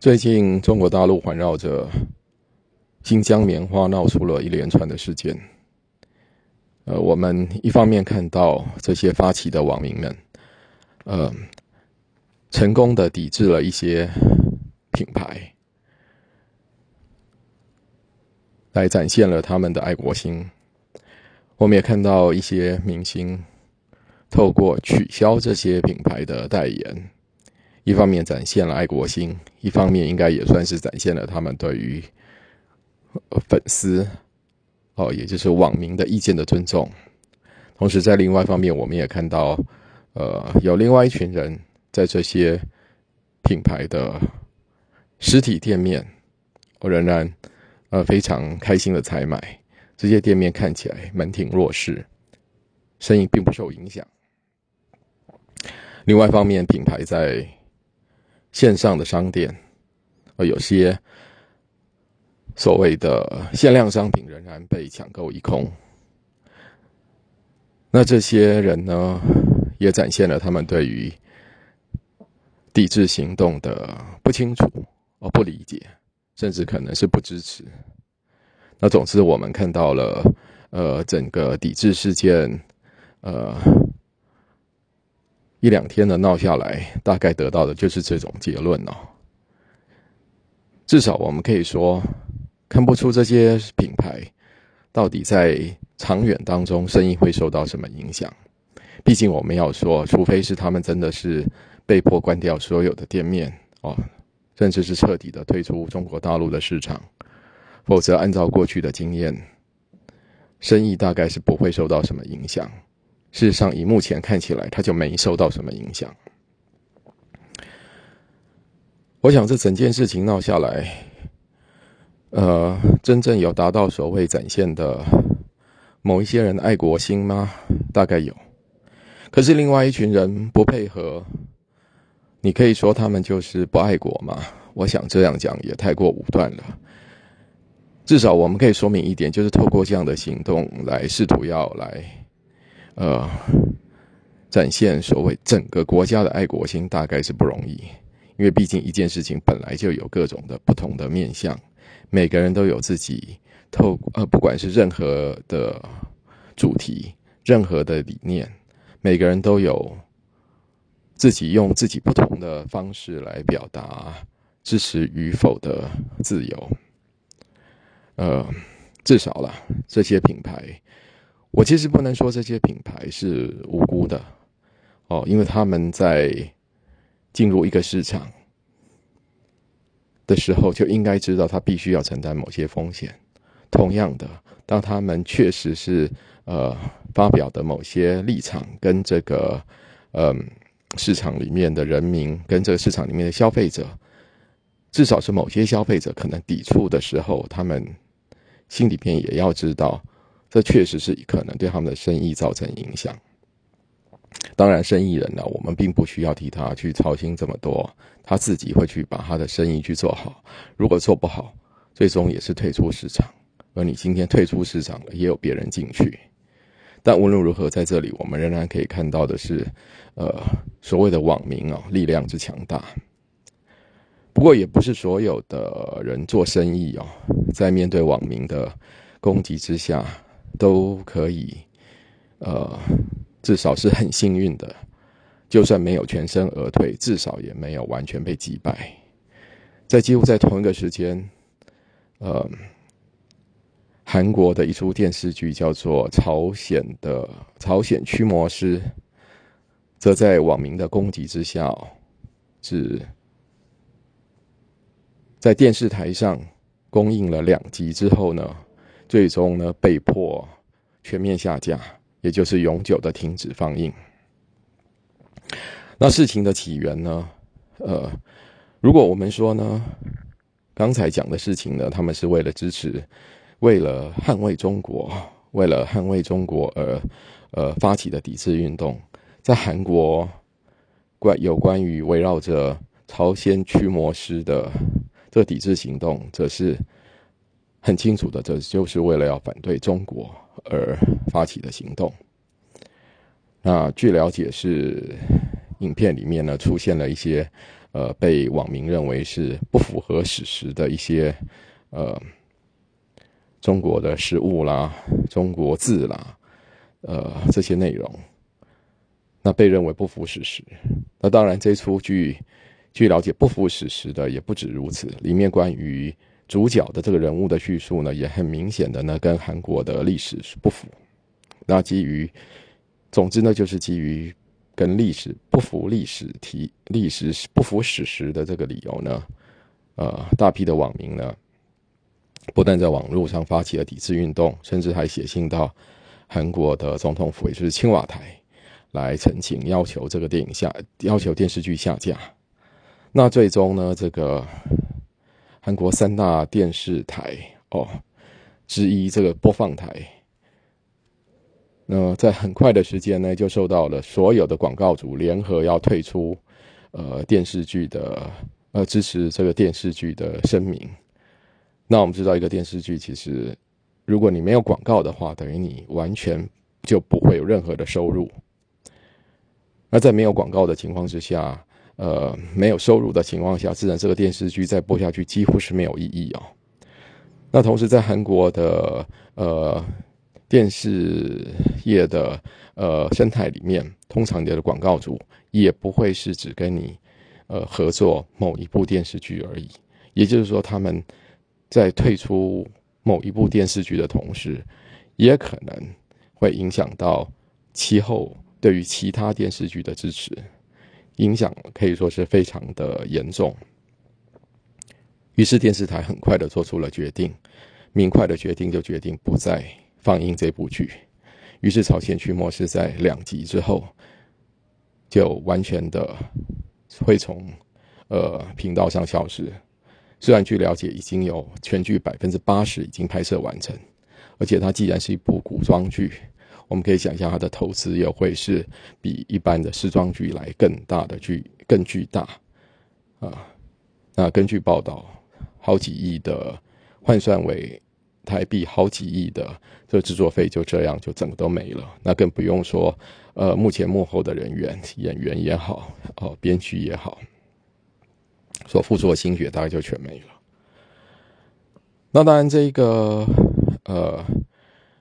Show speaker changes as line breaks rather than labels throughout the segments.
最近，中国大陆环绕着新疆棉花闹出了一连串的事件。呃，我们一方面看到这些发起的网民们，呃，成功的抵制了一些品牌，来展现了他们的爱国心。我们也看到一些明星透过取消这些品牌的代言。一方面展现了爱国心，一方面应该也算是展现了他们对于粉丝哦，也就是网民的意见的尊重。同时，在另外一方面，我们也看到，呃，有另外一群人在这些品牌的实体店面，我仍然呃非常开心的采买。这些店面看起来门庭若市，生意并不受影响。另外一方面，品牌在线上的商店，呃，有些所谓的限量商品仍然被抢购一空。那这些人呢，也展现了他们对于抵制行动的不清楚、哦不理解，甚至可能是不支持。那总之，我们看到了，呃，整个抵制事件，呃。一两天的闹下来，大概得到的就是这种结论哦。至少我们可以说，看不出这些品牌到底在长远当中生意会受到什么影响。毕竟我们要说，除非是他们真的是被迫关掉所有的店面哦，甚至是彻底的退出中国大陆的市场，否则按照过去的经验，生意大概是不会受到什么影响。事实上，以目前看起来，他就没受到什么影响。我想，这整件事情闹下来，呃，真正有达到所谓展现的某一些人爱国心吗？大概有。可是，另外一群人不配合，你可以说他们就是不爱国吗？我想这样讲也太过武断了。至少我们可以说明一点，就是透过这样的行动来试图要来。呃，展现所谓整个国家的爱国心，大概是不容易，因为毕竟一件事情本来就有各种的不同的面向，每个人都有自己透呃，不管是任何的主题、任何的理念，每个人都有自己用自己不同的方式来表达支持与否的自由。呃，至少了这些品牌。我其实不能说这些品牌是无辜的，哦，因为他们在进入一个市场的时候就应该知道他必须要承担某些风险。同样的，当他们确实是呃发表的某些立场跟这个嗯市场里面的人民跟这个市场里面的消费者，至少是某些消费者可能抵触的时候，他们心里边也要知道。这确实是可能对他们的生意造成影响。当然，生意人呢，我们并不需要替他去操心这么多，他自己会去把他的生意去做好。如果做不好，最终也是退出市场。而你今天退出市场了，也有别人进去。但无论如何，在这里我们仍然可以看到的是，呃，所谓的网民啊，力量之强大。不过，也不是所有的人做生意啊，在面对网民的攻击之下。都可以，呃，至少是很幸运的，就算没有全身而退，至少也没有完全被击败。在几乎在同一个时间，呃，韩国的一出电视剧叫做《朝鲜的朝鲜驱魔师》，则在网民的攻击之下，是在电视台上公映了两集之后呢。最终呢，被迫全面下架，也就是永久的停止放映。那事情的起源呢？呃，如果我们说呢，刚才讲的事情呢，他们是为了支持，为了捍卫中国，为了捍卫中国而呃发起的抵制运动，在韩国关有关于围绕着朝鲜驱魔师的这抵制行动，则是。很清楚的，这就是为了要反对中国而发起的行动。那据了解是，影片里面呢，出现了一些呃被网民认为是不符合史实的一些呃中国的食物啦、中国字啦，呃这些内容，那被认为不符史实。那当然，这出剧据了解不符史实的也不止如此，里面关于主角的这个人物的叙述呢，也很明显的呢跟韩国的历史是不符。那基于，总之呢，就是基于。跟历史不符、历史题、历史不符史实的这个理由呢，呃，大批的网民呢，不但在网络上发起了抵制运动，甚至还写信到韩国的总统府，也就是青瓦台，来陈情，要求这个电影下，要求电视剧下架。那最终呢，这个韩国三大电视台哦之一，这个播放台。那在很快的时间呢，就受到了所有的广告主联合要退出，呃，电视剧的呃支持这个电视剧的声明。那我们知道，一个电视剧其实，如果你没有广告的话，等于你完全就不会有任何的收入。那在没有广告的情况之下，呃，没有收入的情况下，自然这个电视剧再播下去几乎是没有意义哦。那同时在韩国的呃。电视业的呃生态里面，通常你的广告主也不会是只跟你呃合作某一部电视剧而已。也就是说，他们在退出某一部电视剧的同时，也可能会影响到其后对于其他电视剧的支持，影响可以说是非常的严重。于是电视台很快的做出了决定，明快的决定就决定不再。放映这部剧，于是朝鲜驱魔师在两集之后，就完全的会从呃频道上消失。虽然据了解已经有全剧百分之八十已经拍摄完成，而且它既然是一部古装剧，我们可以想象它的投资也会是比一般的时装剧来更大的巨更巨大啊。那根据报道，好几亿的换算为。台币好几亿的这制作费就这样就整个都没了，那更不用说，呃，目前幕后的人员、演员也好，哦，编剧也好，所付出的心血大概就全没了。那当然，这个，呃，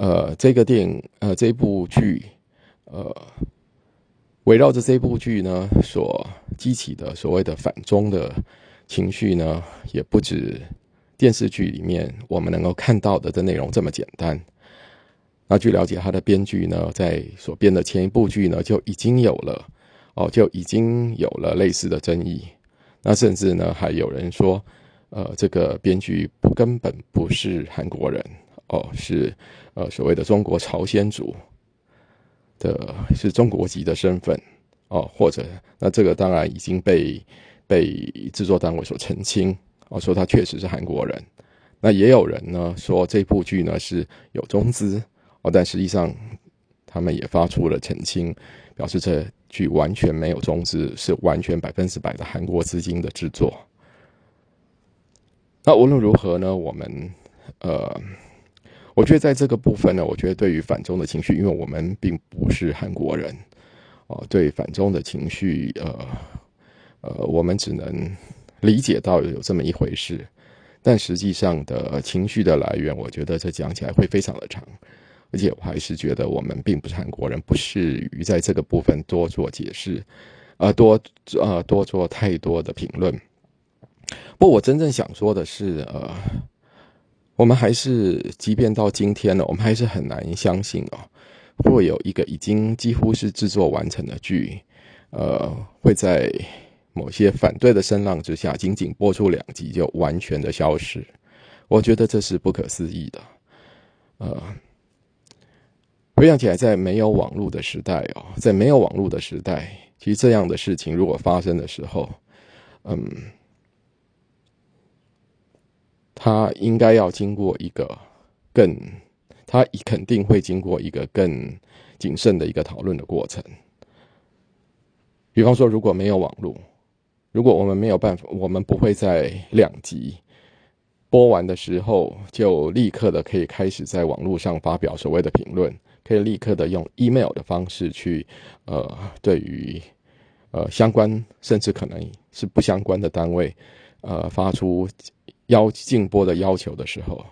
呃，这个电影，呃，这部剧，呃，围绕着这部剧呢所激起的所谓的反中的情绪呢，也不止。电视剧里面我们能够看到的这内容这么简单。那据了解，他的编剧呢，在所编的前一部剧呢，就已经有了哦，就已经有了类似的争议。那甚至呢，还有人说，呃，这个编剧不根本不是韩国人哦，是呃所谓的中国朝鲜族的，是中国籍的身份哦，或者那这个当然已经被被制作单位所澄清。哦，说他确实是韩国人，那也有人呢说这部剧呢是有中资哦，但实际上他们也发出了澄清，表示这剧完全没有中资，是完全百分之百的韩国资金的制作。那无论如何呢，我们呃，我觉得在这个部分呢，我觉得对于反中的情绪，因为我们并不是韩国人哦，对反中的情绪，呃呃，我们只能。理解到有这么一回事，但实际上的情绪的来源，我觉得这讲起来会非常的长，而且我还是觉得我们并不是韩国人，不适于在这个部分多做解释，啊，多啊多做太多的评论。不，我真正想说的是，呃，我们还是，即便到今天呢，我们还是很难相信哦，会有一个已经几乎是制作完成的剧，呃，会在。某些反对的声浪之下，仅仅播出两集就完全的消失，我觉得这是不可思议的。呃，回想起来，在没有网络的时代哦，在没有网络的时代，其实这样的事情如果发生的时候，嗯，他应该要经过一个更，他肯定会经过一个更谨慎的一个讨论的过程。比方说，如果没有网络。如果我们没有办法，我们不会在两集播完的时候就立刻的可以开始在网络上发表所谓的评论，可以立刻的用 email 的方式去，呃，对于呃相关甚至可能是不相关的单位，呃发出要禁播的要求的时候，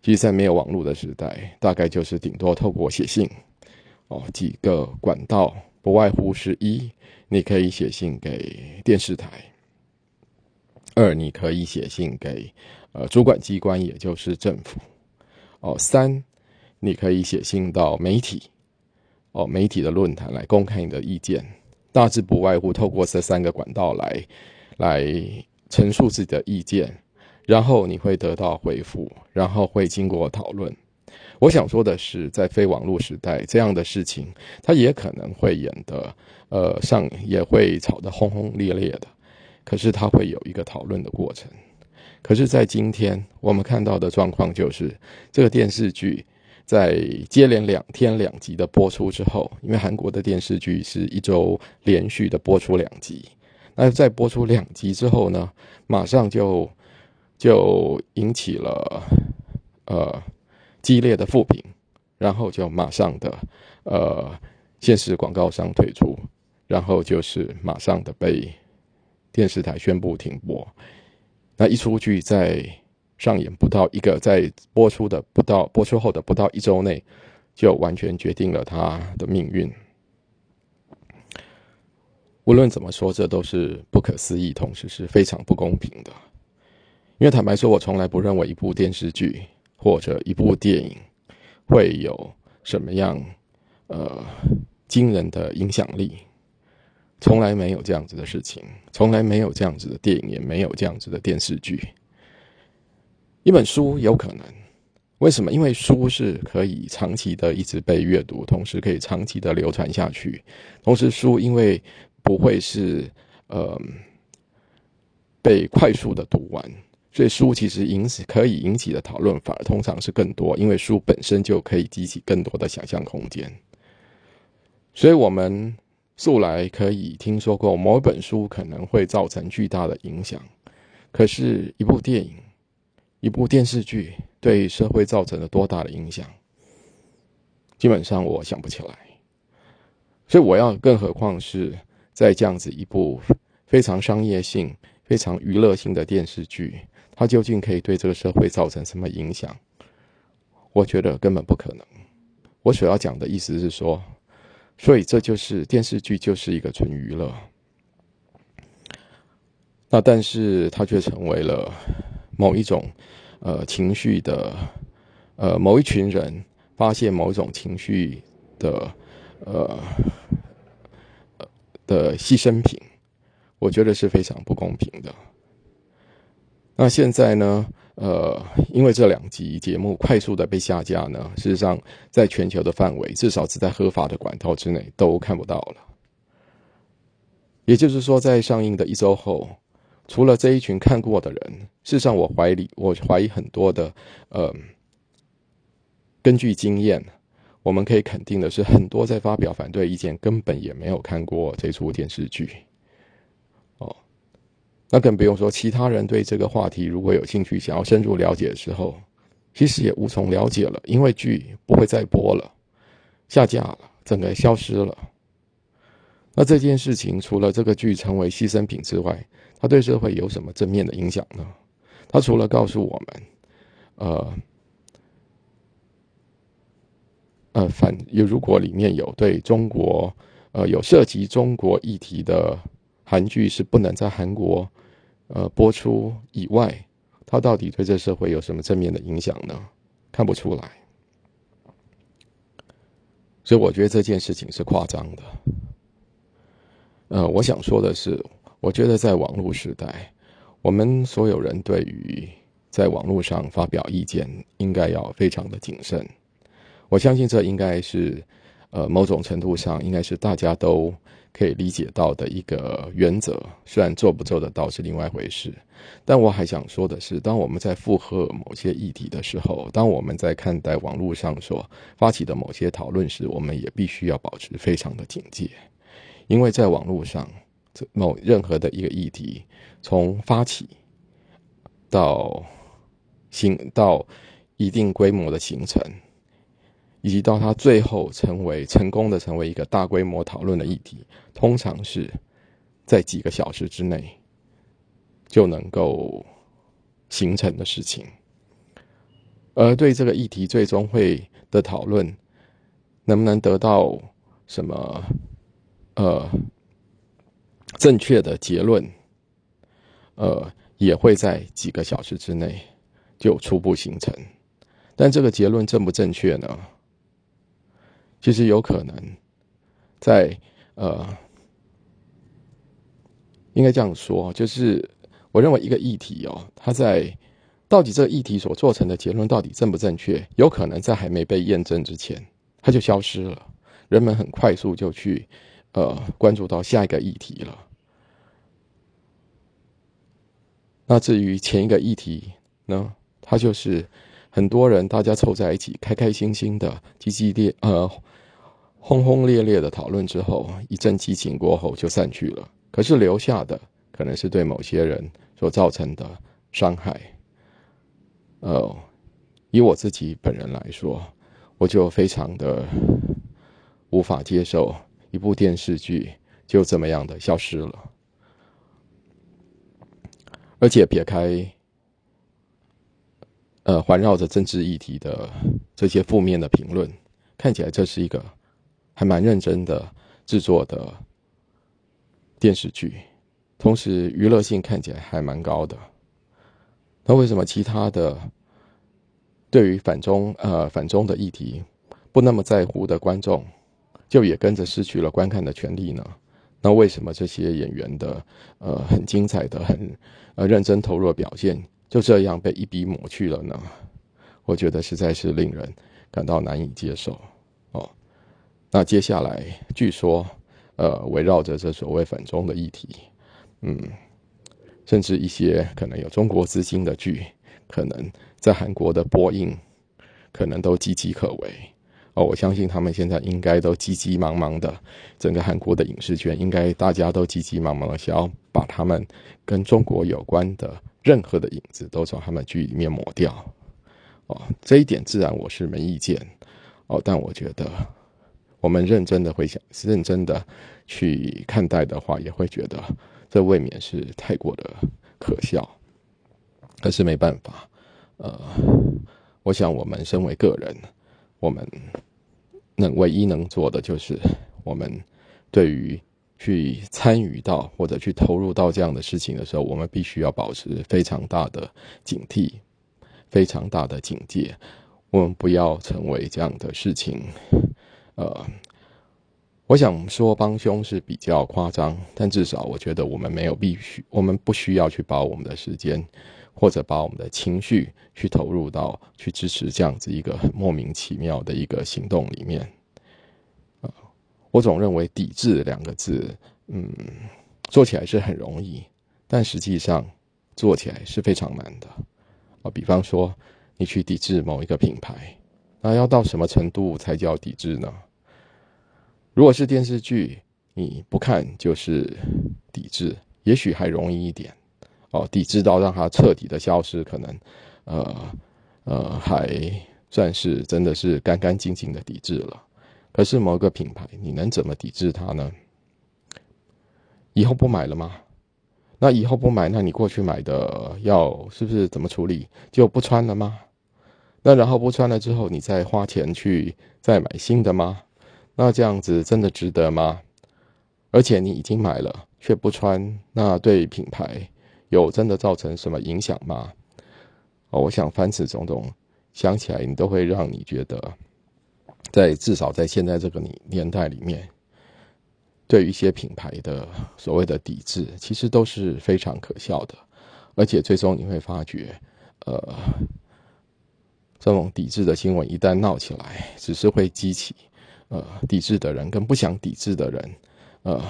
其实，在没有网络的时代，大概就是顶多透过写信，哦几个管道，不外乎是一，你可以写信给电视台。二，你可以写信给呃主管机关，也就是政府。哦，三，你可以写信到媒体，哦，媒体的论坛来公开你的意见。大致不外乎透过这三个管道来来陈述自己的意见，然后你会得到回复，然后会经过讨论。我想说的是，在非网络时代，这样的事情它也可能会演的，呃，上也会吵得轰轰烈烈的。可是它会有一个讨论的过程，可是，在今天我们看到的状况就是，这个电视剧在接连两天两集的播出之后，因为韩国的电视剧是一周连续的播出两集，那在播出两集之后呢，马上就就引起了呃激烈的负评，然后就马上的呃现实广告商退出，然后就是马上的被。电视台宣布停播，那一出剧在上演不到一个，在播出的不到播出后的不到一周内，就完全决定了他的命运。无论怎么说，这都是不可思议，同时是非常不公平的。因为坦白说，我从来不认为一部电视剧或者一部电影会有什么样呃惊人的影响力。从来没有这样子的事情，从来没有这样子的电影，也没有这样子的电视剧。一本书有可能，为什么？因为书是可以长期的一直被阅读，同时可以长期的流传下去。同时，书因为不会是呃被快速的读完，所以书其实引起可以引起的讨论反而通常是更多，因为书本身就可以激起更多的想象空间。所以我们。素来可以听说过某本书可能会造成巨大的影响，可是，一部电影、一部电视剧对社会造成了多大的影响，基本上我想不起来。所以，我要更何况是在这样子一部非常商业性、非常娱乐性的电视剧，它究竟可以对这个社会造成什么影响？我觉得根本不可能。我所要讲的意思是说。所以，这就是电视剧，就是一个纯娱乐。那但是，它却成为了某一种呃情绪的呃某一群人发现某种情绪的呃的牺牲品。我觉得是非常不公平的。那现在呢？呃，因为这两集节目快速的被下架呢，事实上，在全球的范围，至少是在合法的管道之内都看不到了。也就是说，在上映的一周后，除了这一群看过的人，事实上，我怀疑，我怀疑很多的，呃，根据经验，我们可以肯定的是，很多在发表反对意见，根本也没有看过这出电视剧。那更不用说，其他人对这个话题如果有兴趣，想要深入了解的时候，其实也无从了解了，因为剧不会再播了，下架了，整个消失了。那这件事情，除了这个剧成为牺牲品之外，它对社会有什么正面的影响呢？它除了告诉我们，呃，呃，反有如果里面有对中国，呃，有涉及中国议题的韩剧是不能在韩国。呃，播出以外，它到底对这社会有什么正面的影响呢？看不出来。所以我觉得这件事情是夸张的。呃，我想说的是，我觉得在网络时代，我们所有人对于在网络上发表意见，应该要非常的谨慎。我相信这应该是，呃，某种程度上应该是大家都。可以理解到的一个原则，虽然做不做得到是另外一回事，但我还想说的是，当我们在附和某些议题的时候，当我们在看待网络上所发起的某些讨论时，我们也必须要保持非常的警戒，因为在网络上，某任何的一个议题，从发起到形到一定规模的形成。以及到它最后成为成功的成为一个大规模讨论的议题，通常是在几个小时之内就能够形成的事情。而对这个议题最终会的讨论，能不能得到什么呃正确的结论，呃，也会在几个小时之内就初步形成。但这个结论正不正确呢？其实有可能在呃，应该这样说，就是我认为一个议题哦，它在到底这个议题所做成的结论到底正不正确，有可能在还没被验证之前，它就消失了，人们很快速就去呃关注到下一个议题了。那至于前一个议题呢，它就是。很多人大家凑在一起，开开心心的、激激烈呃轰轰烈烈的讨论之后，一阵激情过后就散去了。可是留下的可能是对某些人所造成的伤害。呃，以我自己本人来说，我就非常的无法接受一部电视剧就这么样的消失了，而且撇开。呃，环绕着政治议题的这些负面的评论，看起来这是一个还蛮认真的制作的电视剧，同时娱乐性看起来还蛮高的。那为什么其他的对于反中呃反中的议题不那么在乎的观众，就也跟着失去了观看的权利呢？那为什么这些演员的呃很精彩的很呃认真投入的表现？就这样被一笔抹去了呢？我觉得实在是令人感到难以接受哦。那接下来据说，呃，围绕着这所谓粉中的议题，嗯，甚至一些可能有中国资金的剧，可能在韩国的播映，可能都岌岌可危哦。我相信他们现在应该都急急忙忙的，整个韩国的影视圈应该大家都急急忙忙的想要把他们跟中国有关的。任何的影子都从他们剧里面抹掉，哦，这一点自然我是没意见，哦，但我觉得我们认真的回想、认真的去看待的话，也会觉得这未免是太过的可笑。可是没办法，呃，我想我们身为个人，我们能唯一能做的就是我们对于。去参与到或者去投入到这样的事情的时候，我们必须要保持非常大的警惕，非常大的警戒。我们不要成为这样的事情。呃，我想说帮凶是比较夸张，但至少我觉得我们没有必须，我们不需要去把我们的时间或者把我们的情绪去投入到去支持这样子一个莫名其妙的一个行动里面。我总认为“抵制”两个字，嗯，做起来是很容易，但实际上做起来是非常难的。啊，比方说你去抵制某一个品牌，那要到什么程度才叫抵制呢？如果是电视剧，你不看就是抵制，也许还容易一点。哦，抵制到让它彻底的消失，可能，呃呃，还算是真的是干干净净的抵制了。可是某个品牌，你能怎么抵制它呢？以后不买了吗？那以后不买，那你过去买的要是不是怎么处理？就不穿了吗？那然后不穿了之后，你再花钱去再买新的吗？那这样子真的值得吗？而且你已经买了却不穿，那对品牌有真的造成什么影响吗？哦，我想凡此种种想起来，你都会让你觉得。在至少在现在这个年年代里面，对于一些品牌的所谓的抵制，其实都是非常可笑的。而且最终你会发觉，呃，这种抵制的新闻一旦闹起来，只是会激起呃抵制的人跟不想抵制的人呃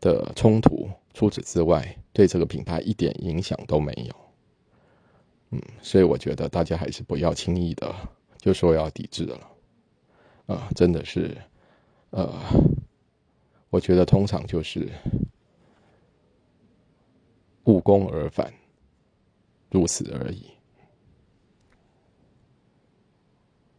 的冲突。除此之外，对这个品牌一点影响都没有。嗯，所以我觉得大家还是不要轻易的就说要抵制了。啊，真的是，呃，我觉得通常就是无功而返，如此而已。